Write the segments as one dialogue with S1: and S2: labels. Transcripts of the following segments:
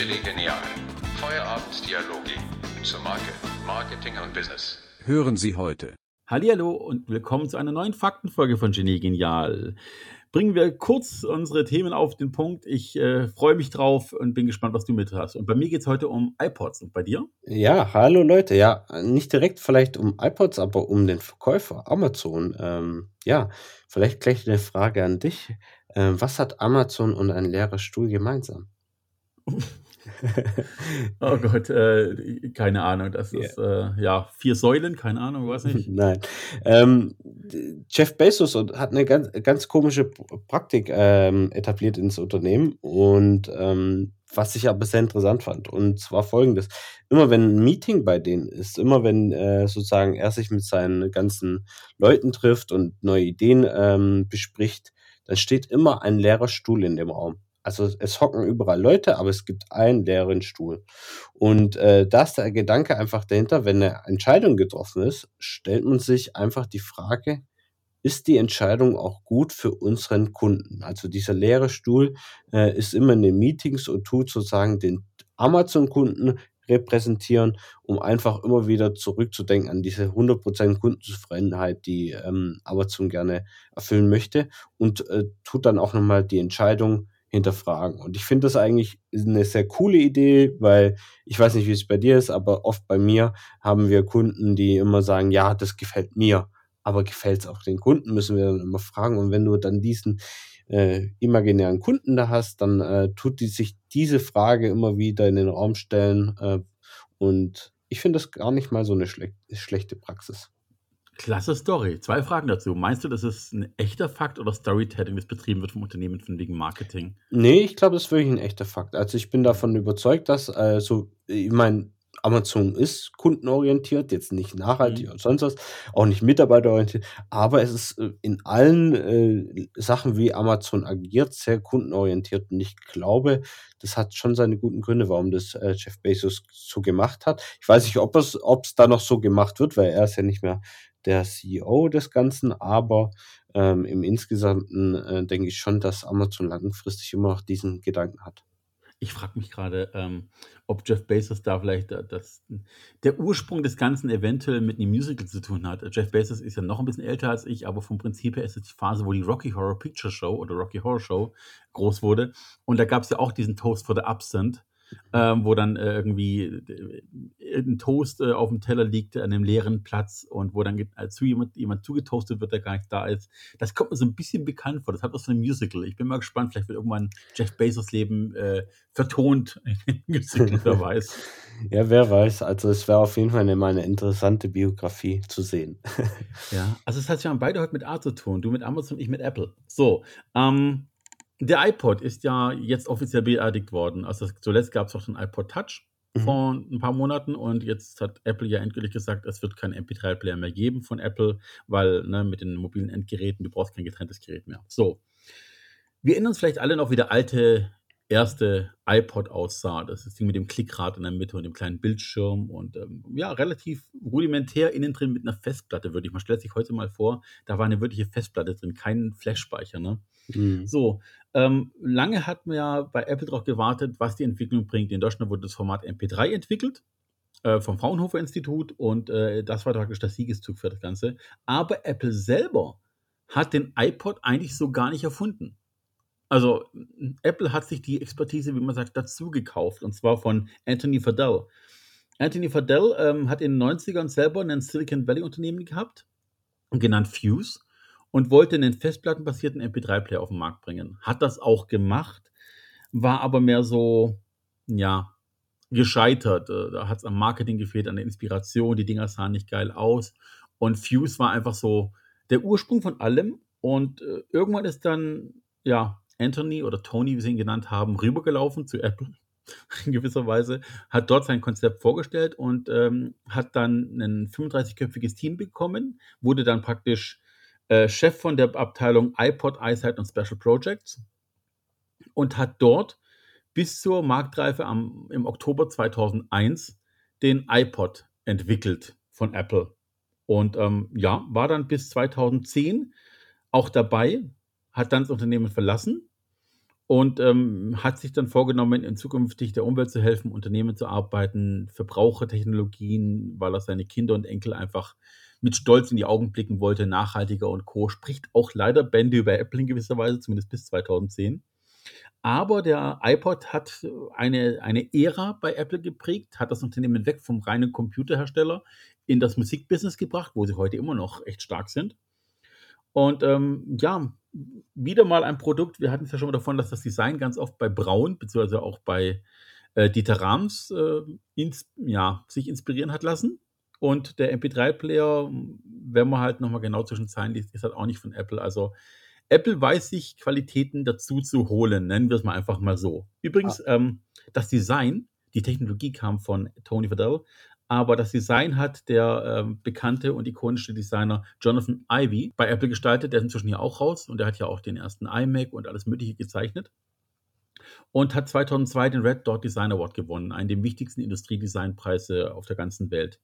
S1: Chili Genial. Feierabenddialoge zur Marke, Marketing und Business.
S2: Hören Sie heute.
S3: Hallihallo und willkommen zu einer neuen Faktenfolge von Genie Genial. Bringen wir kurz unsere Themen auf den Punkt. Ich äh, freue mich drauf und bin gespannt, was du mit hast. Und bei mir geht es heute um iPods. Und bei dir?
S4: Ja, hallo Leute. Ja, nicht direkt vielleicht um iPods, aber um den Verkäufer Amazon. Ähm, ja, vielleicht gleich eine Frage an dich. Ähm, was hat Amazon und ein leerer Stuhl gemeinsam?
S3: Oh Gott, äh, keine Ahnung. Das ist äh, ja vier Säulen, keine Ahnung, weiß nicht.
S4: Nein. Ähm, Jeff Bezos hat eine ganz, ganz komische Praktik ähm, etabliert ins Unternehmen und ähm, was ich aber sehr interessant fand. Und zwar folgendes: Immer wenn ein Meeting bei denen ist, immer wenn äh, sozusagen er sich mit seinen ganzen Leuten trifft und neue Ideen ähm, bespricht, dann steht immer ein leerer Stuhl in dem Raum. Also es hocken überall Leute, aber es gibt einen leeren Stuhl. Und äh, da ist der Gedanke einfach dahinter, wenn eine Entscheidung getroffen ist, stellt man sich einfach die Frage, ist die Entscheidung auch gut für unseren Kunden? Also dieser leere Stuhl äh, ist immer in den Meetings und tut sozusagen den Amazon-Kunden repräsentieren, um einfach immer wieder zurückzudenken an diese 100% Kundenzufriedenheit, die ähm, Amazon gerne erfüllen möchte und äh, tut dann auch nochmal die Entscheidung hinterfragen. Und ich finde das eigentlich eine sehr coole Idee, weil ich weiß nicht, wie es bei dir ist, aber oft bei mir haben wir Kunden, die immer sagen, ja, das gefällt mir, aber gefällt es auch den Kunden, müssen wir dann immer fragen. Und wenn du dann diesen äh, imaginären Kunden da hast, dann äh, tut die sich diese Frage immer wieder in den Raum stellen. Äh, und ich finde das gar nicht mal so eine schle schlechte Praxis.
S3: Klasse Story. Zwei Fragen dazu. Meinst du, das ist ein echter Fakt oder Storytelling, das betrieben wird vom Unternehmen von wegen Marketing?
S4: Nee, ich glaube, das ist wirklich ein echter Fakt. Also ich bin davon überzeugt, dass, äh, so, ich meine, Amazon ist kundenorientiert, jetzt nicht nachhaltig
S3: Mhm.
S4: und sonst was, auch nicht mitarbeiterorientiert, aber es ist äh, in allen äh, Sachen, wie Amazon agiert, sehr kundenorientiert. Und ich glaube, das hat schon seine guten Gründe, warum das äh, Jeff Bezos so gemacht hat. Ich weiß nicht, ob es, ob es da noch so gemacht wird, weil er ist ja nicht mehr der CEO des Ganzen, aber ähm, im Insgesamten äh, denke ich schon, dass Amazon langfristig immer noch diesen Gedanken hat.
S3: Ich frage mich gerade, ähm, ob Jeff Bezos da vielleicht äh, das, der Ursprung des Ganzen eventuell mit einem Musical zu tun hat. Jeff Bezos ist ja noch ein bisschen älter als ich, aber vom Prinzip her ist es die Phase, wo die Rocky Horror Picture Show oder Rocky Horror Show groß wurde. Und da gab es ja auch diesen Toast for the Absent, ähm, wo dann äh, irgendwie äh, ein Toast äh, auf dem Teller liegt an einem leeren Platz und wo dann äh, zu jemand, jemand zugetoastet wird, der gar nicht da ist. Das kommt mir so ein bisschen bekannt vor. Das hat was von einem Musical. Ich bin mal gespannt, vielleicht wird irgendwann Jeff Bezos Leben äh, vertont in Musical, wer weiß.
S4: Ja, wer weiß. Also es wäre auf jeden Fall eine, mal eine interessante Biografie zu sehen.
S3: Ja, also es hat ja beide heute mit A zu tun. Du mit Amazon, ich mit Apple. So, ähm, der iPod ist ja jetzt offiziell beerdigt worden. Also zuletzt gab es auch den iPod Touch
S4: Mhm.
S3: vor ein paar Monaten und jetzt hat Apple ja endgültig gesagt, es wird keinen MP3-Player mehr geben von Apple, weil ne, mit den mobilen Endgeräten, du brauchst kein getrenntes Gerät mehr. So, wir erinnern uns vielleicht alle noch, wie der alte erste iPod aussah. Das ist das Ding mit dem Klickrad in der Mitte und dem kleinen Bildschirm und ähm, ja, relativ rudimentär innen drin mit einer Festplatte, würde ich mal. Stellt sich heute mal vor, da war eine wirkliche Festplatte drin, kein Flash-Speicher, ne?
S4: Mhm.
S3: So, ähm, lange hat man ja bei Apple darauf gewartet, was die Entwicklung bringt. In Deutschland wurde das Format MP3 entwickelt äh, vom Fraunhofer Institut und äh, das war praktisch der Siegeszug für das Ganze. Aber Apple selber hat den iPod eigentlich so gar nicht erfunden. Also Apple hat sich die Expertise, wie man sagt, dazu gekauft und zwar von Anthony Fadell. Anthony Fadell ähm, hat in den 90ern selber ein Silicon Valley Unternehmen gehabt, genannt Fuse, und wollte einen festplattenbasierten MP3-Player auf den Markt bringen. Hat das auch gemacht, war aber mehr so, ja, gescheitert. Äh, Da hat es am Marketing gefehlt, an der Inspiration. Die Dinger sahen nicht geil aus. Und Fuse war einfach so der Ursprung von allem. Und äh, irgendwann ist dann, ja, Anthony oder Tony, wie sie ihn genannt haben, rübergelaufen zu Apple in gewisser Weise, hat dort sein Konzept vorgestellt und ähm, hat dann ein 35-köpfiges Team bekommen, wurde dann praktisch äh, Chef von der Abteilung iPod, iSight und Special Projects und hat dort bis zur Marktreife am, im Oktober 2001 den iPod entwickelt von Apple. Und ähm, ja, war dann bis 2010 auch dabei, hat dann das Unternehmen verlassen und ähm, hat sich dann vorgenommen, in zukünftig der Umwelt zu helfen, Unternehmen zu arbeiten, Verbrauchertechnologien, weil er seine Kinder und Enkel einfach mit Stolz in die Augen blicken wollte, nachhaltiger und Co. Spricht auch leider Bände über Apple in gewisser Weise, zumindest bis 2010. Aber der iPod hat eine, eine Ära bei Apple geprägt, hat das Unternehmen weg vom reinen Computerhersteller in das Musikbusiness gebracht, wo sie heute immer noch echt stark sind. Und ähm, ja, wieder mal ein Produkt. Wir hatten es ja schon mal davon, dass das Design ganz oft bei Braun, beziehungsweise auch bei äh, Dieter Rams, äh, ins, ja, sich inspirieren hat lassen. Und der MP3-Player, wenn man halt nochmal genau zwischen Zeilen liest, ist halt auch nicht von Apple. Also Apple weiß sich Qualitäten dazu zu holen, nennen wir es mal einfach mal so. Übrigens, ah. ähm, das Design, die Technologie kam von Tony Fadell, aber das Design hat der äh, bekannte und ikonische Designer Jonathan Ivy bei Apple gestaltet. Der ist inzwischen ja auch raus und der hat ja auch den ersten iMac und alles Mögliche gezeichnet. Und hat 2002 den Red Dot Design Award gewonnen, einen der wichtigsten Industriedesignpreise auf der ganzen Welt.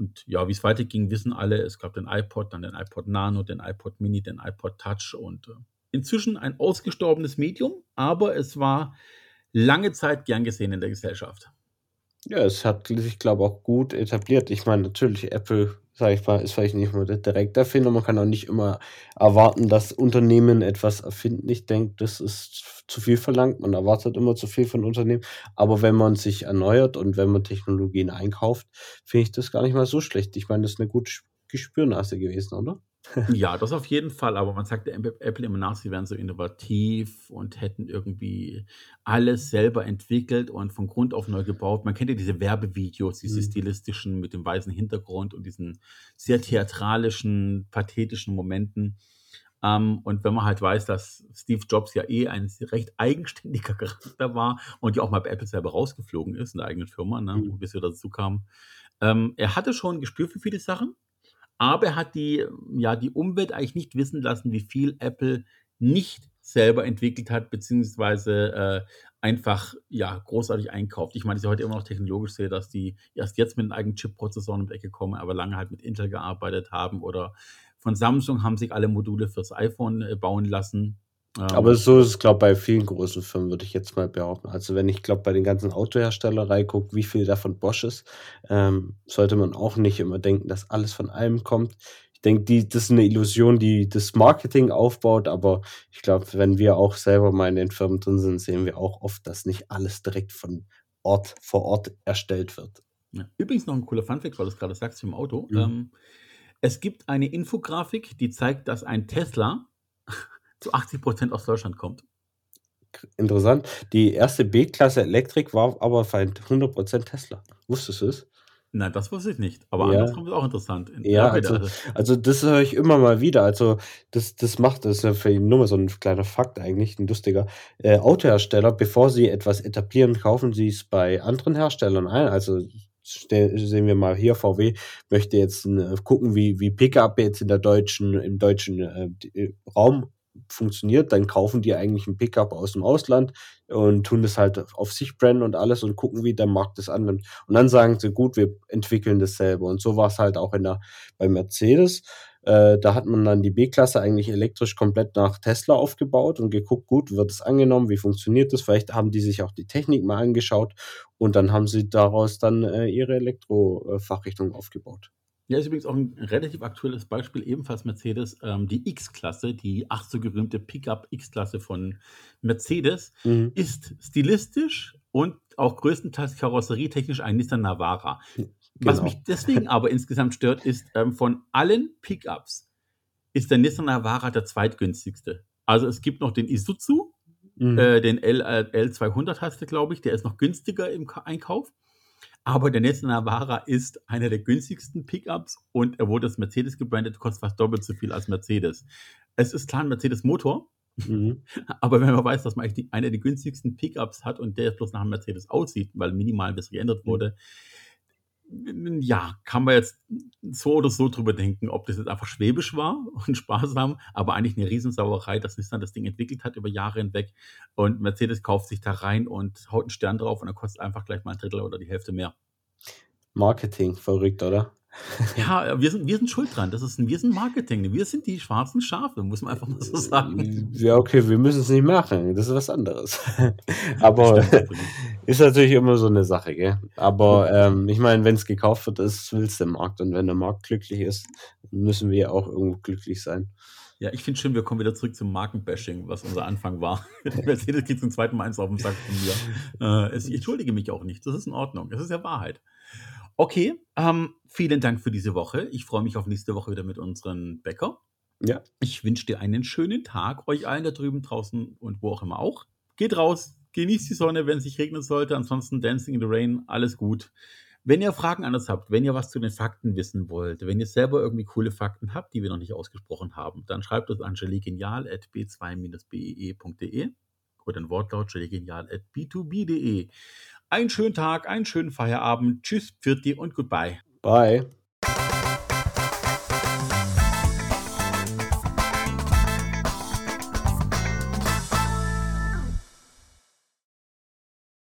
S3: Und ja, wie es weiterging, wissen alle. Es gab den iPod, dann den iPod Nano, den iPod Mini, den iPod Touch und äh, inzwischen ein ausgestorbenes Medium, aber es war lange Zeit gern gesehen in der Gesellschaft.
S4: Ja, es hat sich, glaube ich, auch gut etabliert. Ich meine, natürlich, Apple, sage ich mal, ist vielleicht nicht immer der direkte Erfinder. Man kann auch nicht immer erwarten, dass Unternehmen etwas erfinden. Ich denke, das ist zu viel verlangt. Man erwartet immer zu viel von Unternehmen. Aber wenn man sich erneuert und wenn man Technologien einkauft, finde ich das gar nicht mal so schlecht. Ich meine, das ist eine gute Gespürnase gewesen, oder?
S3: Ja, das auf jeden Fall, aber man sagt der Apple immer nach, sie wären so innovativ und hätten irgendwie alles selber entwickelt und von Grund auf neu gebaut. Man kennt ja diese Werbevideos, diese Mhm. stilistischen mit dem weißen Hintergrund und diesen sehr theatralischen, pathetischen Momenten. Ähm, und wenn man halt weiß, dass Steve Jobs ja eh ein recht eigenständiger Charakter war und ja auch mal bei Apple selber rausgeflogen ist in der eigenen Firma, ne, Mhm. bis wir dazu kamen. Ähm, er hatte schon ein Gespür für viele Sachen. Aber er hat die, ja, die Umwelt eigentlich nicht wissen lassen, wie viel Apple nicht selber entwickelt hat, beziehungsweise äh, einfach ja, großartig einkauft. Ich meine, ich heute immer noch technologisch sehe, dass die erst jetzt mit einem eigenen Chip-Prozessoren um die Ecke kommen, aber lange halt mit Intel gearbeitet haben oder von Samsung haben sich alle Module fürs iPhone äh, bauen lassen.
S4: Aber so ist es, glaube ich, bei vielen großen Firmen, würde ich jetzt mal behaupten. Also wenn ich glaube, bei den ganzen Autoherstellerei gucke, wie viel davon Bosch ist, ähm, sollte man auch nicht immer denken, dass alles von allem kommt. Ich denke, die, das ist eine Illusion, die das Marketing aufbaut, aber ich glaube, wenn wir auch selber mal in den Firmen drin sind, sehen wir auch oft, dass nicht alles direkt von Ort vor Ort erstellt wird.
S3: Ja. Übrigens noch ein cooler Funfact, weil du es gerade sagst im Auto. Mhm. Ähm, es gibt eine Infografik, die zeigt, dass ein Tesla zu 80 Prozent aus Deutschland kommt.
S4: Interessant. Die erste B-Klasse Elektrik war aber für 100 Prozent Tesla. Wusstest du es?
S3: Nein, das wusste ich nicht. Aber
S4: ja.
S3: andersrum ist auch interessant.
S4: Ja, also, also das höre ich immer mal wieder. Also das, das macht, das ist ja für ihn nur mal so ein kleiner Fakt eigentlich, ein lustiger. Äh, Autohersteller, bevor sie etwas etablieren, kaufen sie es bei anderen Herstellern ein. Also sehen wir mal hier, VW möchte jetzt äh, gucken, wie, wie Pickup jetzt in der deutschen, im deutschen äh, äh Raum funktioniert, dann kaufen die eigentlich ein Pickup aus dem Ausland und tun das halt auf sich brennen und alles und gucken, wie der Markt das annimmt. Und dann sagen sie, gut, wir entwickeln das selber. Und so war es halt auch in der, bei Mercedes. Äh, da hat man dann die B-Klasse eigentlich elektrisch komplett nach Tesla aufgebaut und geguckt, gut, wird es angenommen, wie funktioniert das? Vielleicht haben die sich auch die Technik mal angeschaut und dann haben sie daraus dann äh, ihre Elektrofachrichtung aufgebaut.
S3: Ja, ist übrigens auch ein relativ aktuelles Beispiel, ebenfalls Mercedes, ähm, die X-Klasse, die ach so gerühmte Pickup X-Klasse von Mercedes, mhm. ist stilistisch und auch größtenteils karosserietechnisch ein Nissan Navara. Genau. Was mich deswegen aber insgesamt stört, ist, ähm, von allen Pickups ist der Nissan Navara der zweitgünstigste. Also es gibt noch den Isuzu, mhm. äh, den L, äh, L200 heißt der, glaube ich, der ist noch günstiger im Einkauf. Aber der Nissan Navara ist einer der günstigsten Pickups und er wurde als Mercedes gebrandet, kostet fast doppelt so viel als Mercedes. Es ist klar ein Mercedes-Motor, mhm. aber wenn man weiß, dass man eigentlich einer der günstigsten Pickups hat und der jetzt bloß nach einem Mercedes aussieht, weil minimal was geändert wurde, mhm ja, kann man jetzt so oder so drüber denken, ob das jetzt einfach schwäbisch war und sparsam, aber eigentlich eine Riesensauerei, dass Nissan das Ding entwickelt hat über Jahre hinweg und Mercedes kauft sich da rein und haut einen Stern drauf und dann kostet einfach gleich mal ein Drittel oder die Hälfte mehr.
S4: Marketing, verrückt, oder?
S3: Ja, wir sind, wir sind schuld dran. Das ist ein, wir sind Marketing. Wir sind die schwarzen Schafe, muss man einfach mal so sagen.
S4: Ja, okay, wir müssen es nicht machen. Das ist was anderes. Aber ist natürlich immer so eine Sache, gell? Aber ähm, ich meine, wenn es gekauft wird, ist, will es der Markt. Und wenn der Markt glücklich ist, müssen wir auch irgendwo glücklich sein.
S3: Ja, ich finde schön, wir kommen wieder zurück zum Markenbashing, was unser Anfang war. Mercedes kriegt zum zweiten Mal eins auf den Sack von mir. Äh, ich entschuldige mich auch nicht. Das ist in Ordnung. Das ist ja Wahrheit. Okay, ähm, vielen Dank für diese Woche. Ich freue mich auf nächste Woche wieder mit unseren Bäcker.
S4: Ja.
S3: Ich wünsche dir einen schönen Tag, euch allen da drüben draußen und wo auch immer auch. Geht raus, genießt die Sonne, wenn es sich regnen sollte. Ansonsten Dancing in the Rain, alles gut. Wenn ihr Fragen an uns habt, wenn ihr was zu den Fakten wissen wollt, wenn ihr selber irgendwie coole Fakten habt, die wir noch nicht ausgesprochen haben, dann schreibt uns an gelegenial.b2-bee.de oder ein Wortlaut gelegenial.b2b.de. Einen schönen Tag, einen schönen Feierabend. Tschüss, Pfirti und goodbye.
S4: Bye.